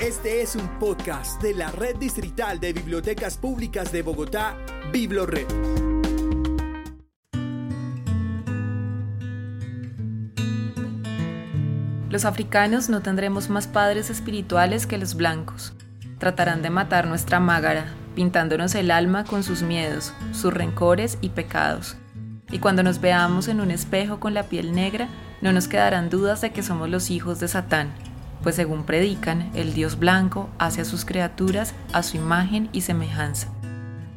Este es un podcast de la Red Distrital de Bibliotecas Públicas de Bogotá, BibloRed. Los africanos no tendremos más padres espirituales que los blancos. Tratarán de matar nuestra mágara, pintándonos el alma con sus miedos, sus rencores y pecados. Y cuando nos veamos en un espejo con la piel negra, no nos quedarán dudas de que somos los hijos de Satán, pues según predican, el Dios blanco hace a sus criaturas a su imagen y semejanza.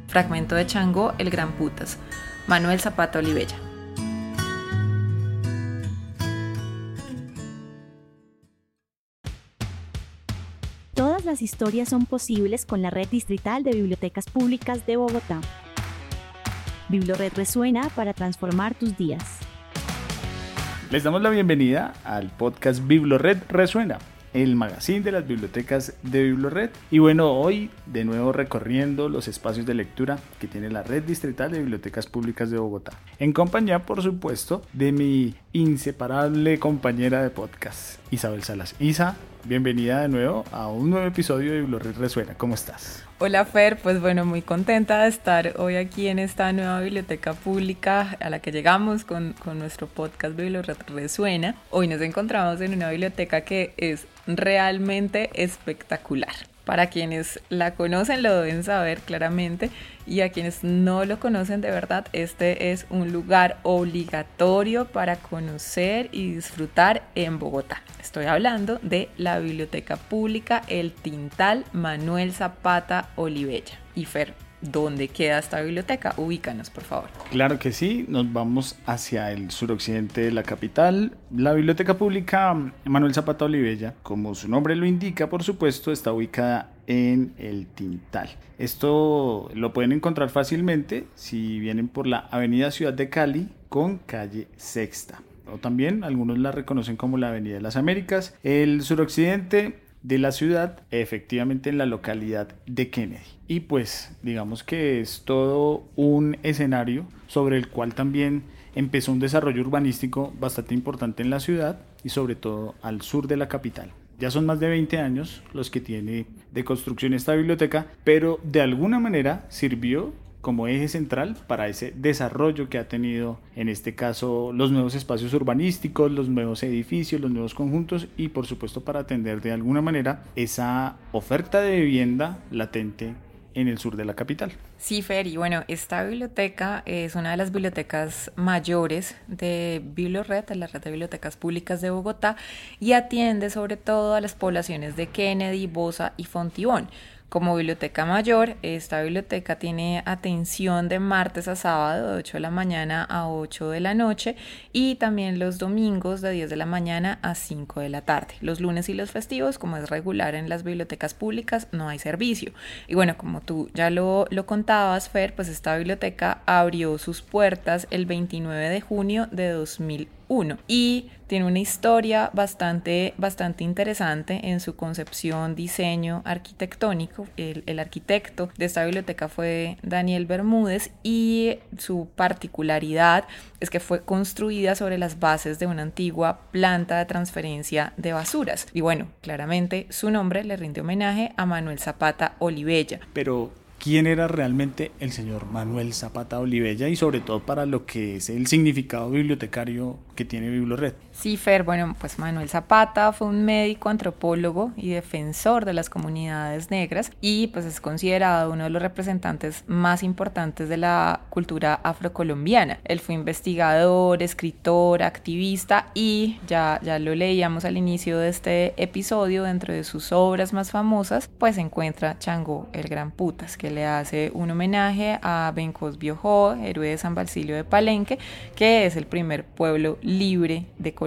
Fragmento de Changó, el Gran Putas. Manuel Zapata Olivella. Todas las historias son posibles con la Red Distrital de Bibliotecas Públicas de Bogotá. Biblored resuena para transformar tus días. Les damos la bienvenida al podcast Biblored Resuena, el magazine de las bibliotecas de Biblored. Y bueno, hoy de nuevo recorriendo los espacios de lectura que tiene la Red Distrital de Bibliotecas Públicas de Bogotá. En compañía, por supuesto, de mi inseparable compañera de podcast, Isabel Salas. Isa, bienvenida de nuevo a un nuevo episodio de Biblored Resuena. ¿Cómo estás? Hola Fer, pues bueno, muy contenta de estar hoy aquí en esta nueva biblioteca pública a la que llegamos con, con nuestro podcast Biblioteca Resuena. Hoy nos encontramos en una biblioteca que es realmente espectacular. Para quienes la conocen lo deben saber claramente y a quienes no lo conocen de verdad, este es un lugar obligatorio para conocer y disfrutar en Bogotá. Estoy hablando de la Biblioteca Pública El Tintal Manuel Zapata Olivella. Y Fer, ¿dónde queda esta biblioteca? Ubícanos, por favor. Claro que sí, nos vamos hacia el suroccidente de la capital. La Biblioteca Pública Manuel Zapata Olivella, como su nombre lo indica, por supuesto, está ubicada en el Tintal. Esto lo pueden encontrar fácilmente si vienen por la Avenida Ciudad de Cali con calle Sexta. O también algunos la reconocen como la Avenida de las Américas. El suroccidente de la ciudad, efectivamente en la localidad de Kennedy. Y pues digamos que es todo un escenario sobre el cual también empezó un desarrollo urbanístico bastante importante en la ciudad y sobre todo al sur de la capital. Ya son más de 20 años los que tiene de construcción esta biblioteca, pero de alguna manera sirvió como eje central para ese desarrollo que ha tenido en este caso los nuevos espacios urbanísticos, los nuevos edificios, los nuevos conjuntos y por supuesto para atender de alguna manera esa oferta de vivienda latente en el sur de la capital. Sí, Fer, y bueno, esta biblioteca es una de las bibliotecas mayores de Biblored, de la red de bibliotecas públicas de Bogotá, y atiende sobre todo a las poblaciones de Kennedy, Bosa y Fontibón. Como biblioteca mayor, esta biblioteca tiene atención de martes a sábado de 8 de la mañana a 8 de la noche y también los domingos de 10 de la mañana a 5 de la tarde. Los lunes y los festivos, como es regular en las bibliotecas públicas, no hay servicio. Y bueno, como tú ya lo, lo contabas, Fer, pues esta biblioteca abrió sus puertas el 29 de junio de 2001 y tiene una historia bastante, bastante interesante en su concepción, diseño arquitectónico. El, el, arquitecto de esta biblioteca fue Daniel Bermúdez y su particularidad es que fue construida sobre las bases de una antigua planta de transferencia de basuras. Y bueno, claramente su nombre le rinde homenaje a Manuel Zapata Olivella. Pero quién era realmente el señor Manuel Zapata Olivella y sobre todo para lo que es el significado bibliotecario que tiene Biblored. Sí, Fer, bueno, pues Manuel Zapata fue un médico, antropólogo y defensor de las comunidades negras y pues es considerado uno de los representantes más importantes de la cultura afrocolombiana. Él fue investigador, escritor, activista y ya, ya lo leíamos al inicio de este episodio, dentro de sus obras más famosas, pues se encuentra Chango el Gran Putas, que le hace un homenaje a Bencos Biojó, héroe de San Basilio de Palenque, que es el primer pueblo libre de Colombia,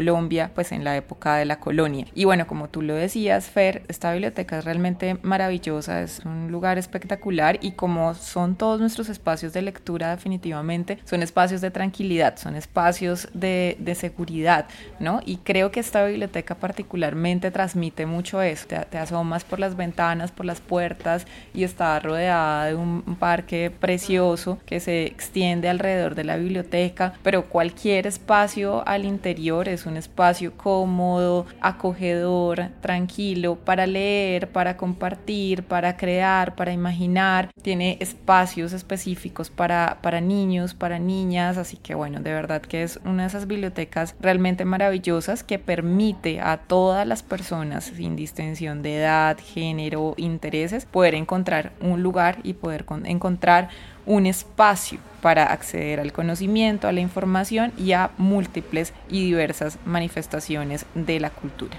pues en la época de la colonia. Y bueno, como tú lo decías, Fer, esta biblioteca es realmente maravillosa, es un lugar espectacular y como son todos nuestros espacios de lectura definitivamente, son espacios de tranquilidad, son espacios de, de seguridad, ¿no? Y creo que esta biblioteca particularmente transmite mucho eso, te, asomas por las ventanas, por las puertas y está rodeada de un parque precioso que se extiende alrededor de la biblioteca, pero cualquier espacio al interior es un espacio cómodo, acogedor, tranquilo para leer, para compartir, para crear, para imaginar. Tiene espacios específicos para, para niños, para niñas, así que bueno, de verdad que es una de esas bibliotecas realmente maravillosas que permite a todas las personas, sin distinción de edad, género, intereses, poder encontrar un lugar y poder encontrar un espacio para acceder al conocimiento, a la información y a múltiples y diversas manifestaciones de la cultura.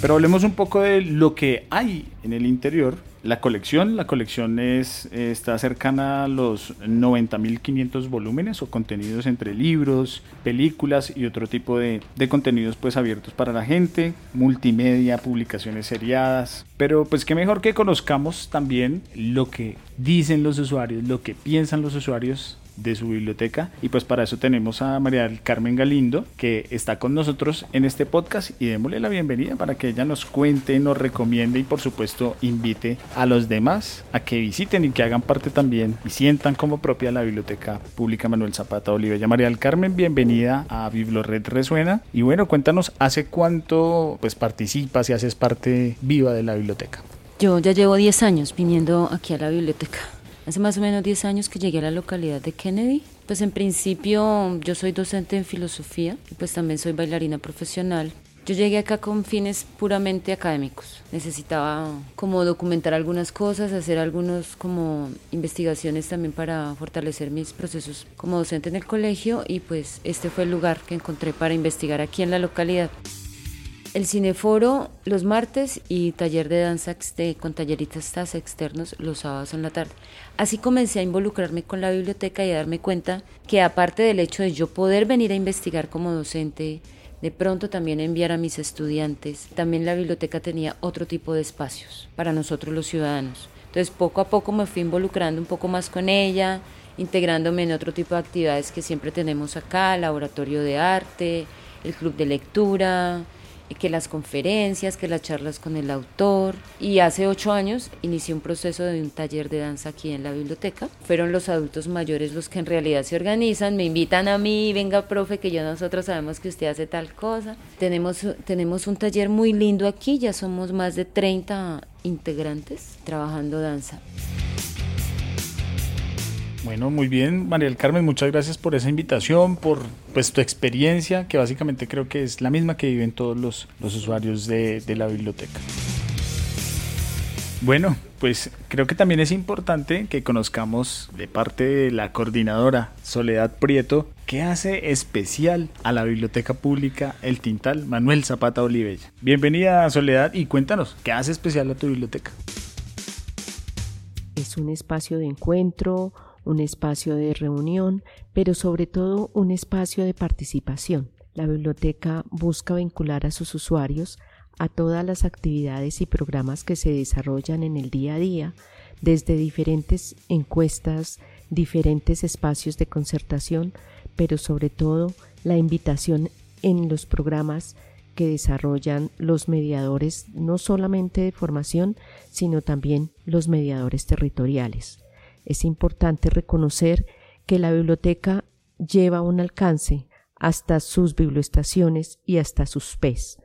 Pero hablemos un poco de lo que hay en el interior la colección. La colección es, está cercana a los 90.500 volúmenes o contenidos entre libros, películas y otro tipo de, de, contenidos pues abiertos para la gente, multimedia, publicaciones seriadas. Pero pues qué mejor que conozcamos también lo que dicen los usuarios, lo que piensan los usuarios de su biblioteca. Y pues para eso tenemos a María del Carmen Galindo, que está con nosotros en este podcast y démosle la bienvenida para que ella nos cuente, nos recomiende y por supuesto invite a los demás a que visiten y que hagan parte también y sientan como propia la Biblioteca Pública Manuel Zapata Olivella. María del Carmen, bienvenida a Biblored Resuena. Y bueno, cuéntanos, ¿hace cuánto pues participas y haces parte viva de la biblioteca? Yo ya llevo 10 años viniendo aquí a la biblioteca. Hace más o menos 10 años que llegué a la localidad de Kennedy. Pues en principio yo soy docente en filosofía y pues también soy bailarina profesional. Yo llegué acá con fines puramente académicos. Necesitaba como documentar algunas cosas, hacer algunos como investigaciones también para fortalecer mis procesos como docente en el colegio y pues este fue el lugar que encontré para investigar aquí en la localidad el cineforo los martes y taller de danza con talleristas externos los sábados en la tarde. Así comencé a involucrarme con la biblioteca y a darme cuenta que aparte del hecho de yo poder venir a investigar como docente, de pronto también enviar a mis estudiantes, también la biblioteca tenía otro tipo de espacios para nosotros los ciudadanos. Entonces poco a poco me fui involucrando un poco más con ella, integrándome en otro tipo de actividades que siempre tenemos acá, laboratorio de arte, el club de lectura, que las conferencias, que las charlas con el autor. Y hace ocho años inicié un proceso de un taller de danza aquí en la biblioteca. Fueron los adultos mayores los que en realidad se organizan, me invitan a mí, venga profe, que ya nosotros sabemos que usted hace tal cosa. Tenemos, tenemos un taller muy lindo aquí, ya somos más de 30 integrantes trabajando danza. Bueno, muy bien, María del Carmen, muchas gracias por esa invitación, por pues tu experiencia, que básicamente creo que es la misma que viven todos los, usuarios de, de la biblioteca. Bueno, pues creo que también es importante que conozcamos de parte de la coordinadora Soledad Prieto qué hace especial a la Biblioteca Pública El Tintal Manuel Zapata Olivella. Bienvenida Soledad y cuéntanos, ¿qué hace especial a tu biblioteca? Es un espacio de encuentro, un espacio de reunión, pero sobre todo un espacio de participación. La biblioteca busca vincular a sus usuarios a todas las actividades y programas que se desarrollan en el día a día, desde diferentes encuestas, diferentes espacios de concertación, pero sobre todo la invitación en los programas que desarrollan los mediadores no solamente de formación, sino también los mediadores territoriales. Es importante reconocer que la biblioteca lleva un alcance hasta sus biblioestaciones y hasta sus PES.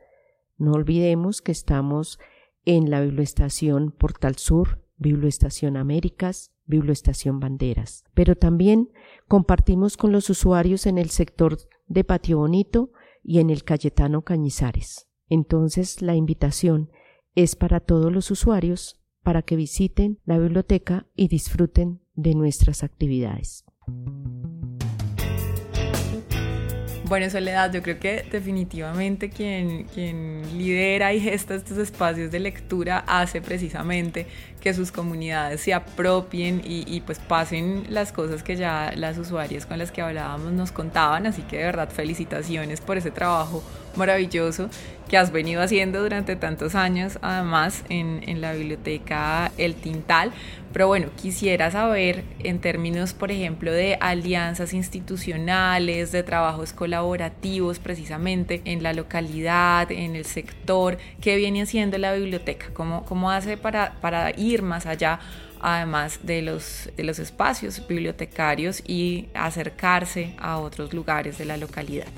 No olvidemos que estamos en la biblioestación Portal Sur, Biblioestación Américas, Biblioestación Banderas, pero también compartimos con los usuarios en el sector de Patio Bonito y en el Cayetano Cañizares. Entonces la invitación es para todos los usuarios para que visiten la biblioteca y disfruten de nuestras actividades. Bueno, Soledad, yo creo que definitivamente quien, quien lidera y gesta estos espacios de lectura hace precisamente que sus comunidades se apropien y, y, pues pasen las cosas que ya las usuarias con las que hablábamos nos contaban. Así que de verdad felicitaciones por ese trabajo maravilloso que has venido haciendo durante tantos años, además en, en, la biblioteca El Tintal. Pero bueno, quisiera saber en términos, por ejemplo, de alianzas institucionales, de trabajos colaborativos precisamente en la localidad, en el sector, qué viene haciendo la biblioteca, cómo, cómo hace para, para ir más allá además de los, de los espacios bibliotecarios y acercarse a otros lugares de la localidad.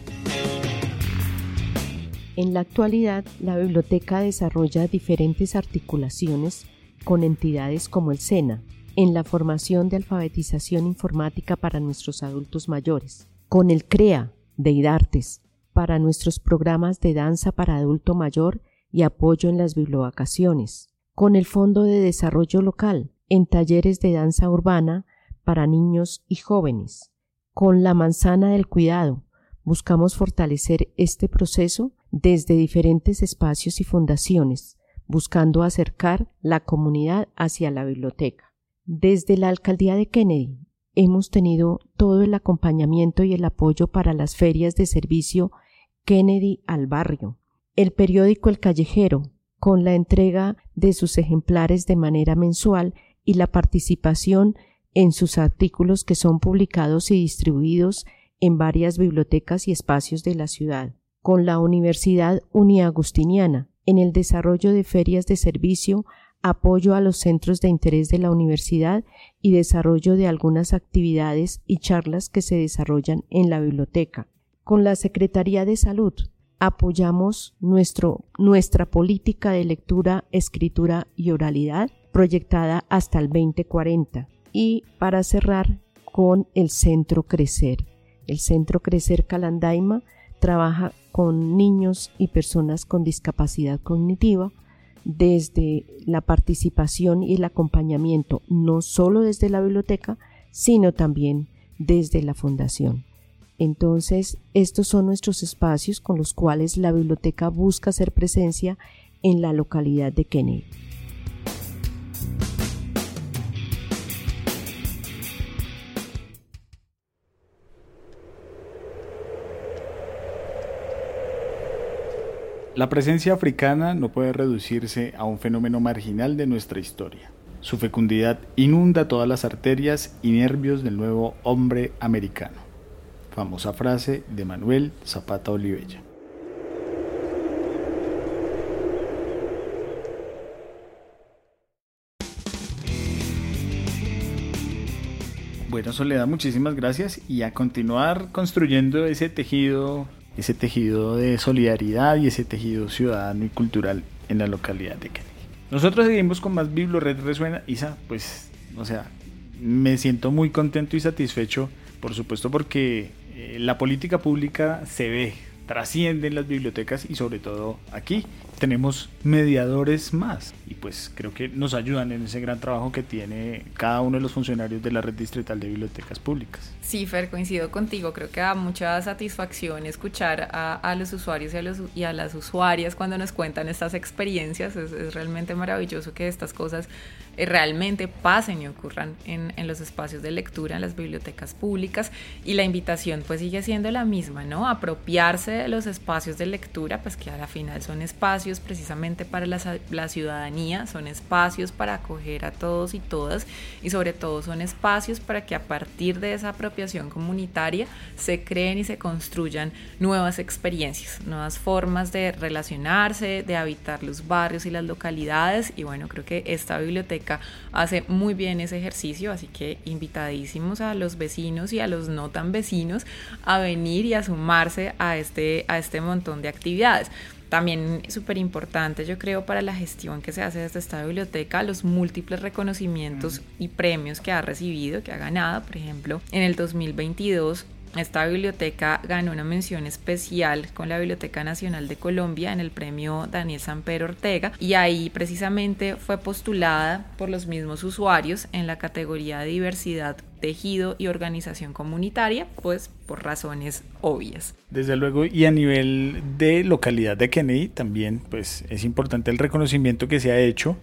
En la actualidad, la biblioteca desarrolla diferentes articulaciones con entidades como el SENA, en la formación de alfabetización informática para nuestros adultos mayores, con el CREA de IDARTES, para nuestros programas de danza para adulto mayor y apoyo en las bibliovacaciones, con el Fondo de Desarrollo Local, en talleres de danza urbana para niños y jóvenes, con la Manzana del Cuidado, buscamos fortalecer este proceso desde diferentes espacios y fundaciones, buscando acercar la comunidad hacia la biblioteca. Desde la alcaldía de Kennedy hemos tenido todo el acompañamiento y el apoyo para las ferias de servicio Kennedy al barrio, el periódico El Callejero, con la entrega de sus ejemplares de manera mensual y la participación en sus artículos que son publicados y distribuidos en varias bibliotecas y espacios de la ciudad con la Universidad Uniagustiniana en el desarrollo de ferias de servicio, apoyo a los centros de interés de la universidad y desarrollo de algunas actividades y charlas que se desarrollan en la biblioteca. Con la Secretaría de Salud apoyamos nuestro, nuestra política de lectura, escritura y oralidad proyectada hasta el 2040. Y para cerrar con el Centro Crecer. El Centro Crecer Calandaima trabaja con niños y personas con discapacidad cognitiva desde la participación y el acompañamiento, no solo desde la biblioteca, sino también desde la fundación. Entonces, estos son nuestros espacios con los cuales la biblioteca busca hacer presencia en la localidad de Kennedy. La presencia africana no puede reducirse a un fenómeno marginal de nuestra historia. Su fecundidad inunda todas las arterias y nervios del nuevo hombre americano. Famosa frase de Manuel Zapata Olivella. Bueno, Soledad, muchísimas gracias y a continuar construyendo ese tejido ese tejido de solidaridad y ese tejido ciudadano y cultural en la localidad de Kennedy. Nosotros seguimos con más Biblored Resuena. Isa, pues, o sea, me siento muy contento y satisfecho, por supuesto, porque eh, la política pública se ve, trasciende en las bibliotecas y sobre todo aquí tenemos mediadores más y pues creo que nos ayudan en ese gran trabajo que tiene cada uno de los funcionarios de la red distrital de bibliotecas públicas. Sí, Fer, coincido contigo, creo que da mucha satisfacción escuchar a, los usuarios y a, los, y a las usuarias cuando nos cuentan estas experiencias, es, realmente maravilloso que estas cosas eh, realmente pasen y ocurran en, en, los espacios de lectura, en las bibliotecas públicas y la invitación pues sigue siendo la misma, ¿no? Apropiarse de los espacios de lectura, pues que a la final son espacios precisamente para la, ciudadanía, son espacios para acoger a todos y todas y sobre todo son espacios para que a partir de esa apropiación comunitaria se creen y se construyan nuevas experiencias, nuevas formas de relacionarse, de habitar los barrios y las localidades y bueno, creo que esta biblioteca hace muy bien ese ejercicio, así que invitadísimos a los vecinos y a los no tan vecinos a venir y a sumarse a este, a este montón de actividades. También súper importante, yo creo, para la gestión que se hace desde esta biblioteca, los múltiples reconocimientos y premios que ha recibido, que ha ganado. Por ejemplo, en el 2022 esta biblioteca ganó una mención especial con la Biblioteca Nacional de Colombia en el premio Daniel Samper Ortega y ahí precisamente fue postulada por los mismos usuarios en la categoría de diversidad tejido y organización comunitaria, pues por razones obvias. Desde luego, y a nivel de localidad de Kennedy también, pues es importante el reconocimiento que se ha hecho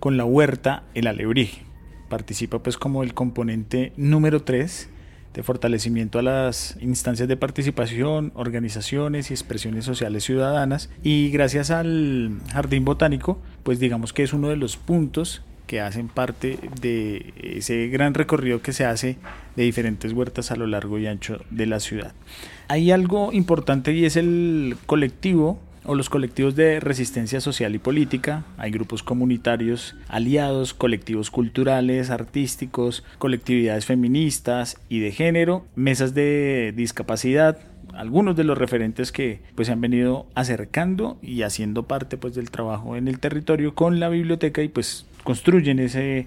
con la huerta El Alebrije. Participa pues como el componente número 3 de fortalecimiento a las instancias de participación, organizaciones y expresiones sociales ciudadanas. Y gracias al Jardín Botánico, pues digamos que es uno de los puntos que hacen parte de ese gran recorrido que se hace de diferentes huertas a lo largo y ancho de la ciudad. Hay algo importante y es el colectivo o los colectivos de resistencia social y política, hay grupos comunitarios aliados, colectivos culturales, artísticos, colectividades feministas y de género, mesas de discapacidad, algunos de los referentes que pues se han venido acercando y haciendo parte pues del trabajo en el territorio con la biblioteca y pues construyen ese,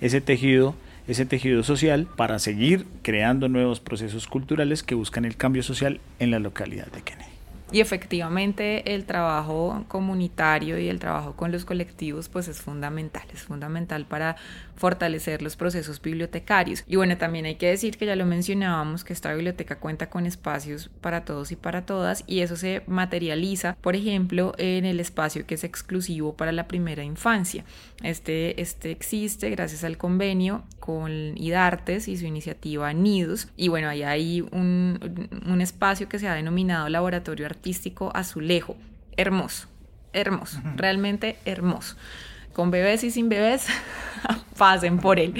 ese tejido ese tejido social para seguir creando nuevos procesos culturales que buscan el cambio social en la localidad de Kennedy. Y efectivamente el trabajo comunitario y el trabajo con los colectivos pues es fundamental, es fundamental para fortalecer los procesos bibliotecarios. Y bueno, también hay que decir que ya lo mencionábamos, que esta biblioteca cuenta con espacios para todos y para todas y eso se materializa, por ejemplo, en el espacio que es exclusivo para la primera infancia. Este, este existe gracias al convenio con IDARTES y su iniciativa NIDOS. Y bueno, ahí hay un, un espacio que se ha denominado Laboratorio Artístico Azulejo. Hermoso, hermoso, realmente hermoso con bebés y sin bebés, pasen por él.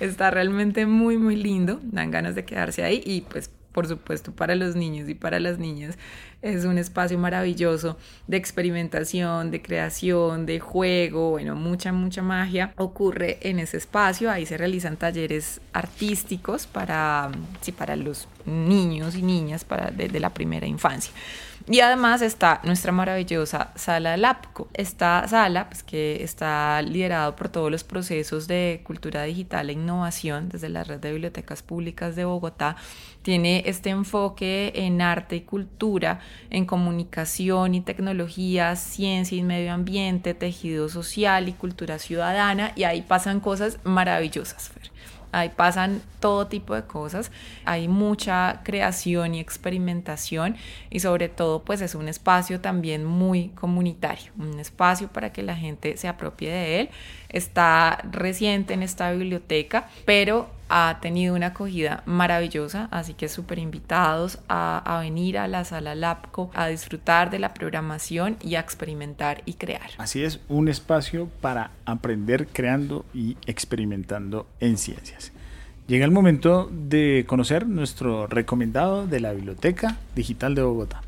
Está realmente muy, muy lindo, dan ganas de quedarse ahí y pues por supuesto para los niños y para las niñas es un espacio maravilloso de experimentación, de creación, de juego, bueno, mucha, mucha magia ocurre en ese espacio. Ahí se realizan talleres artísticos para, sí, para los niños y niñas para, de la primera infancia. Y además está nuestra maravillosa sala LAPCO. Esta sala, pues, que está liderado por todos los procesos de cultura digital e innovación desde la red de bibliotecas públicas de Bogotá, tiene este enfoque en arte y cultura, en comunicación y tecnología, ciencia y medio ambiente, tejido social y cultura ciudadana, y ahí pasan cosas maravillosas, Fer. Ahí pasan todo tipo de cosas, hay mucha creación y experimentación y sobre todo pues es un espacio también muy comunitario, un espacio para que la gente se apropie de él. Está reciente en esta biblioteca, pero ha tenido una acogida maravillosa, así que súper invitados a, venir a la sala LAPCO a disfrutar de la programación y a experimentar y crear. Así es, un espacio para aprender creando y experimentando en ciencias. Llega el momento de conocer nuestro recomendado de la Biblioteca Digital de Bogotá.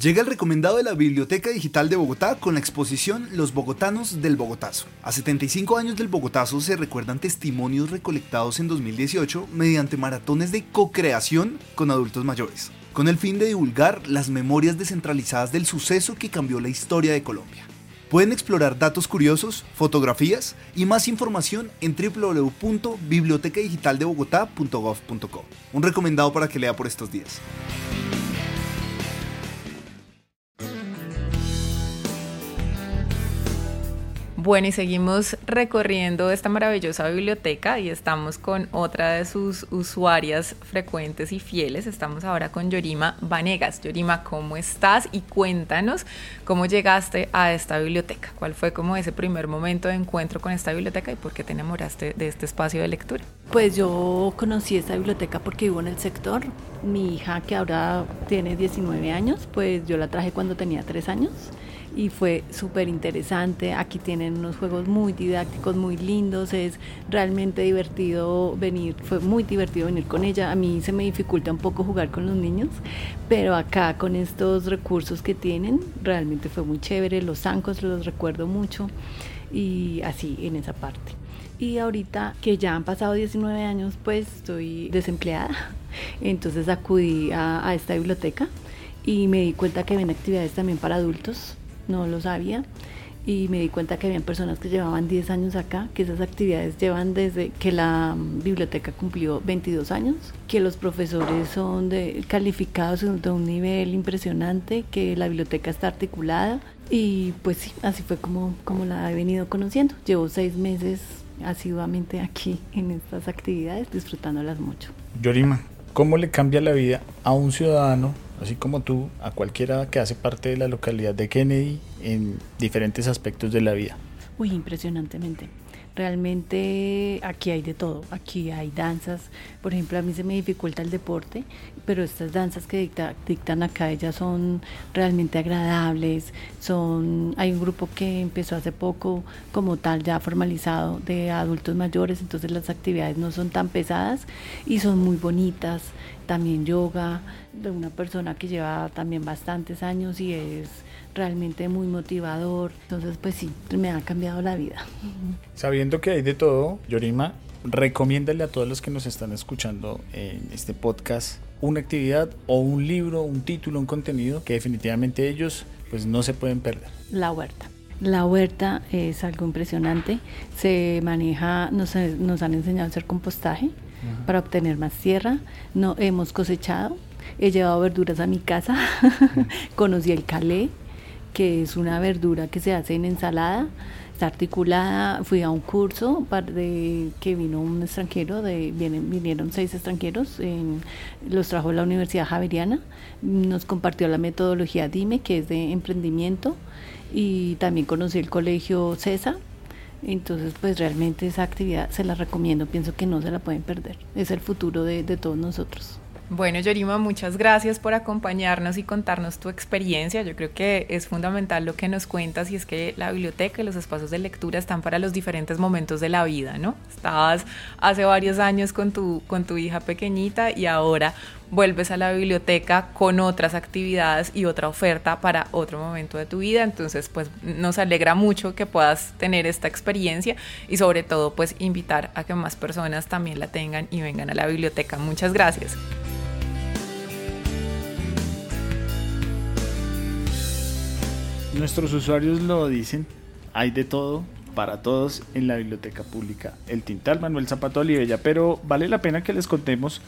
Llega el recomendado de la Biblioteca Digital de Bogotá con la exposición Los Bogotanos del Bogotazo. A 75 años del Bogotazo se recuerdan testimonios recolectados en 2018 mediante maratones de co-creación con adultos mayores, con el fin de divulgar las memorias descentralizadas del suceso que cambió la historia de Colombia. Pueden explorar datos curiosos, fotografías y más información en www.bibliotecadigitaldebogotá.gov.co. Un recomendado para que lea por estos días. Bueno, y seguimos recorriendo esta maravillosa biblioteca y estamos con otra de sus usuarias frecuentes y fieles. Estamos ahora con Yorima Vanegas. Yorima, ¿cómo estás? Y cuéntanos cómo llegaste a esta biblioteca. ¿Cuál fue como ese primer momento de encuentro con esta biblioteca y por qué te enamoraste de este espacio de lectura? Pues yo conocí esta biblioteca porque vivo en el sector. Mi hija, que ahora tiene 19 años, pues yo la traje cuando tenía 3 años y fue súper interesante. Aquí tienen unos juegos muy didácticos, muy lindos, es realmente divertido venir, fue muy divertido venir con ella. A mí se me dificulta un poco jugar con los niños, pero acá con estos recursos que tienen, realmente fue muy chévere. Los zancos los recuerdo mucho y así en esa parte. Y ahorita que ya han pasado 19 años, pues estoy desempleada. Entonces acudí a, a esta biblioteca y me di cuenta que ven actividades también para adultos no lo sabía y me di cuenta que habían personas que llevaban 10 años acá, que esas actividades llevan desde que la mm, biblioteca cumplió 22 años, que los profesores son de, calificados de un nivel impresionante, que la biblioteca está articulada y pues sí, así fue como, como la he venido conociendo. Llevo seis meses asiduamente aquí en estas actividades, disfrutándolas mucho. Yorima, ¿cómo le cambia la vida a un ciudadano así como tú, a cualquiera que hace parte de la localidad de Kennedy en diferentes aspectos de la vida. Uy, impresionantemente. Realmente aquí hay de todo, aquí hay danzas, por ejemplo a mí se me dificulta el deporte, pero estas danzas que dictan acá ellas son realmente agradables, son hay un grupo que empezó hace poco como tal ya formalizado de adultos mayores, entonces las actividades no son tan pesadas y son muy bonitas, también yoga de una persona que lleva también bastantes años y es realmente muy motivador. Entonces, pues sí, me ha cambiado la vida. Sabiendo que hay de todo, Yorima, recomiéndale a todos los que nos están escuchando en este podcast una actividad o un libro, un título, un contenido que definitivamente ellos pues no se pueden perder. La huerta. La huerta es algo impresionante. Se maneja, nos, nos han enseñado a hacer compostaje para obtener más tierra. No hemos cosechado. He llevado verduras a mi casa. Conocí el calé, que es una verdura que se hace en ensalada, está articulada, fui a un curso de, que vino un extranjero, de, vienen, vinieron seis extranjeros, los trajo la Universidad Javeriana, nos compartió la metodología DIME, que es de emprendimiento, y también conocí el colegio CESA, entonces, pues realmente esa actividad se la recomiendo, pienso que no se la pueden perder, es el futuro de todos nosotros. Bueno, Yorima, muchas gracias por acompañarnos y contarnos tu experiencia. Yo creo que es fundamental lo que nos cuentas y es que la biblioteca y los espacios de lectura están para los diferentes momentos de la vida, ¿no? Estabas hace varios años con tu, con tu hija pequeñita y ahora vuelves a la biblioteca con otras actividades y otra oferta para otro momento de tu vida. Entonces, pues nos alegra mucho que puedas tener esta experiencia y sobre todo, pues invitar a que más personas también la tengan y vengan a la biblioteca. Muchas gracias. Nuestros usuarios lo dicen, hay de todo para todos en la biblioteca pública El Tintal Manuel Zapato Olivella, pero vale la pena que les contemos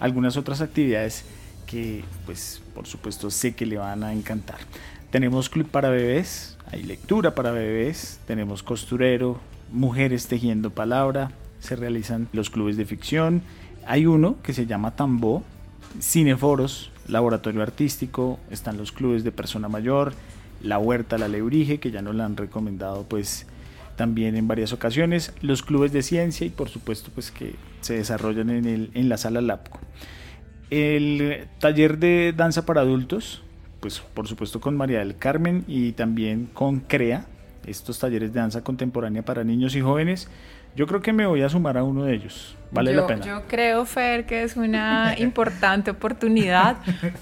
algunas otras actividades que pues por supuesto sé que le van a encantar. Tenemos club para bebés, hay lectura para bebés, tenemos costurero, mujeres tejiendo palabra, se realizan los clubes de ficción, hay uno que se llama Tambó, cineforos, laboratorio artístico, están los clubes de persona mayor, la Huerta La Lebrige, que ya nos la han recomendado pues también en varias ocasiones, los clubes de ciencia y por supuesto pues que se desarrollan en, el, en la sala LAPCO. El taller de danza para adultos, pues por supuesto con María del Carmen y también con CREA, estos talleres de danza contemporánea para niños y jóvenes, yo creo que me voy a sumar a uno de ellos. Vale la pena. Yo creo, Fer, que es una importante oportunidad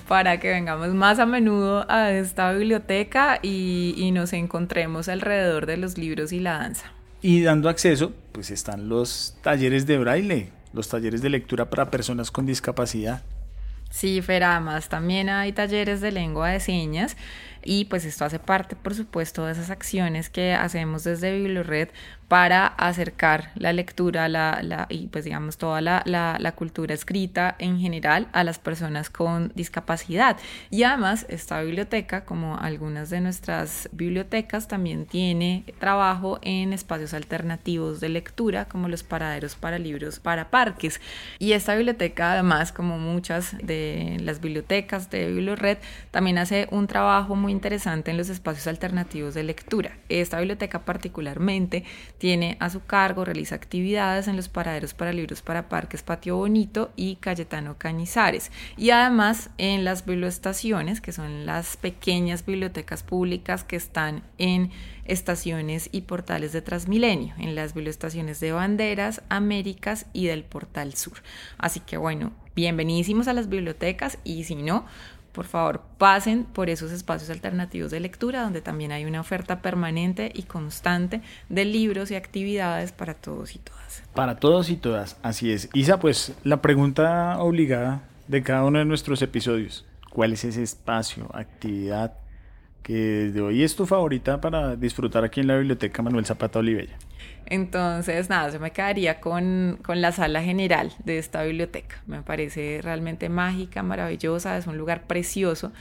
para que vengamos más a menudo a esta biblioteca y, y nos encontremos alrededor de los libros y la danza. Y dando acceso, pues están los talleres de braille, los talleres de lectura para personas con discapacidad. Sí, Fer, además también hay talleres de lengua de señas y pues esto hace parte, por supuesto, de esas acciones que hacemos desde BiblioRed para acercar la lectura la, la, y pues digamos toda la, la, cultura escrita en general a las personas con discapacidad. Y además esta biblioteca, como algunas de nuestras bibliotecas, también tiene trabajo en espacios alternativos de lectura, como los paraderos para libros para parques. Y esta biblioteca, además, como muchas de las bibliotecas de BiblioRed, también hace un trabajo muy interesante en los espacios alternativos de lectura. Esta biblioteca particularmente tiene a su cargo, realiza actividades en los paraderos para libros para parques Patio Bonito y Cayetano Cañizares. Y además en las biblioestaciones, que son las pequeñas bibliotecas públicas que están en estaciones y portales de Transmilenio, en las biblioestaciones de Banderas, Américas y del Portal Sur. Así que bueno, bienvenidísimos a las bibliotecas y si no, por favor pasen por esos espacios alternativos de lectura donde también hay una oferta permanente y constante de libros y actividades para todos y todas. Para todos y todas, así es. Isa, pues la pregunta obligada de cada uno de nuestros episodios, ¿cuál es ese espacio, actividad que desde hoy es tu favorita para disfrutar aquí en la Biblioteca Manuel Zapata Olivella? Entonces, nada, se me quedaría con, con, la sala general de esta biblioteca. Me parece realmente mágica, maravillosa, es un lugar precioso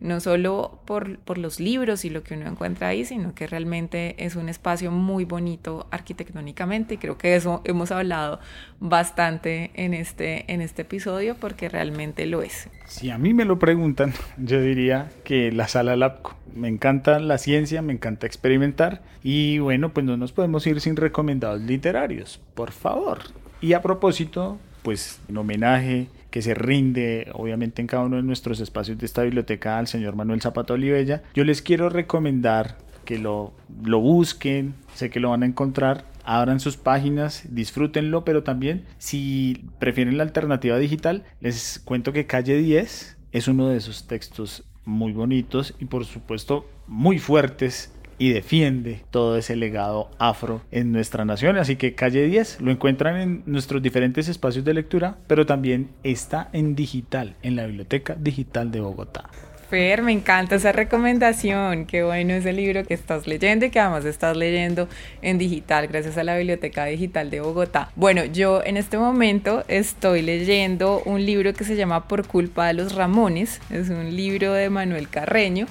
no solo por, por, los libros y lo que uno encuentra ahí, sino que realmente es un espacio muy bonito arquitectónicamente y creo que eso hemos hablado bastante en este, en este episodio porque realmente lo es. Si a mí me lo preguntan, yo diría que la sala LAPCO. Me encanta la ciencia, me encanta experimentar y bueno, pues no nos podemos ir sin recomendados literarios, por favor. Y a propósito, pues en homenaje que se rinde obviamente en cada uno de nuestros espacios de esta biblioteca al señor Manuel Zapato Olivella, yo les quiero recomendar que lo, lo busquen, sé que lo van a encontrar, abran sus páginas, disfrútenlo, pero también si prefieren la alternativa digital, les cuento que Calle 10 es uno de esos textos muy bonitos y por supuesto muy fuertes y defiende todo ese legado afro en nuestra nación. Así que Calle 10 lo encuentran en nuestros diferentes espacios de lectura, pero también está en digital, en la Biblioteca Digital de Bogotá. Fer, me encanta esa recomendación. Qué bueno ese libro que estás leyendo y que además estás leyendo en digital, gracias a la Biblioteca Digital de Bogotá. Bueno, yo en este momento estoy leyendo un libro que se llama Por culpa de los Ramones. Es un libro de Manuel Carreño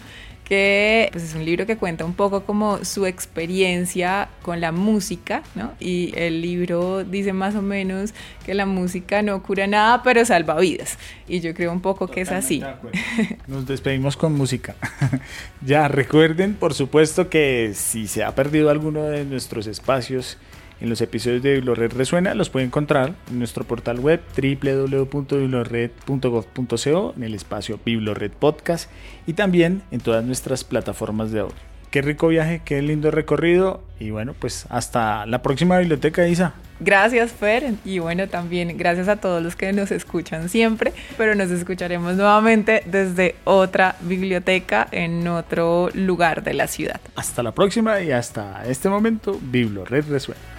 que pues, es un libro que cuenta un poco como su experiencia con la música, ¿no? Y el libro dice más o menos que la música no cura nada, pero salva vidas. Y yo creo un poco que es así. Nos despedimos con música. ya recuerden, por supuesto, que si se ha perdido alguno de nuestros espacios, en los episodios de Biblored Resuena los puede encontrar en nuestro portal web www.biblored.gov.co en el espacio Biblored Podcast y también en todas nuestras plataformas de audio. Qué rico viaje, qué lindo recorrido y bueno, pues hasta la próxima biblioteca, Isa. Gracias, Fer, y bueno, también gracias a todos los que nos escuchan siempre, pero nos escucharemos nuevamente desde otra biblioteca en otro lugar de la ciudad. Hasta la próxima y hasta este momento, Biblored Resuena.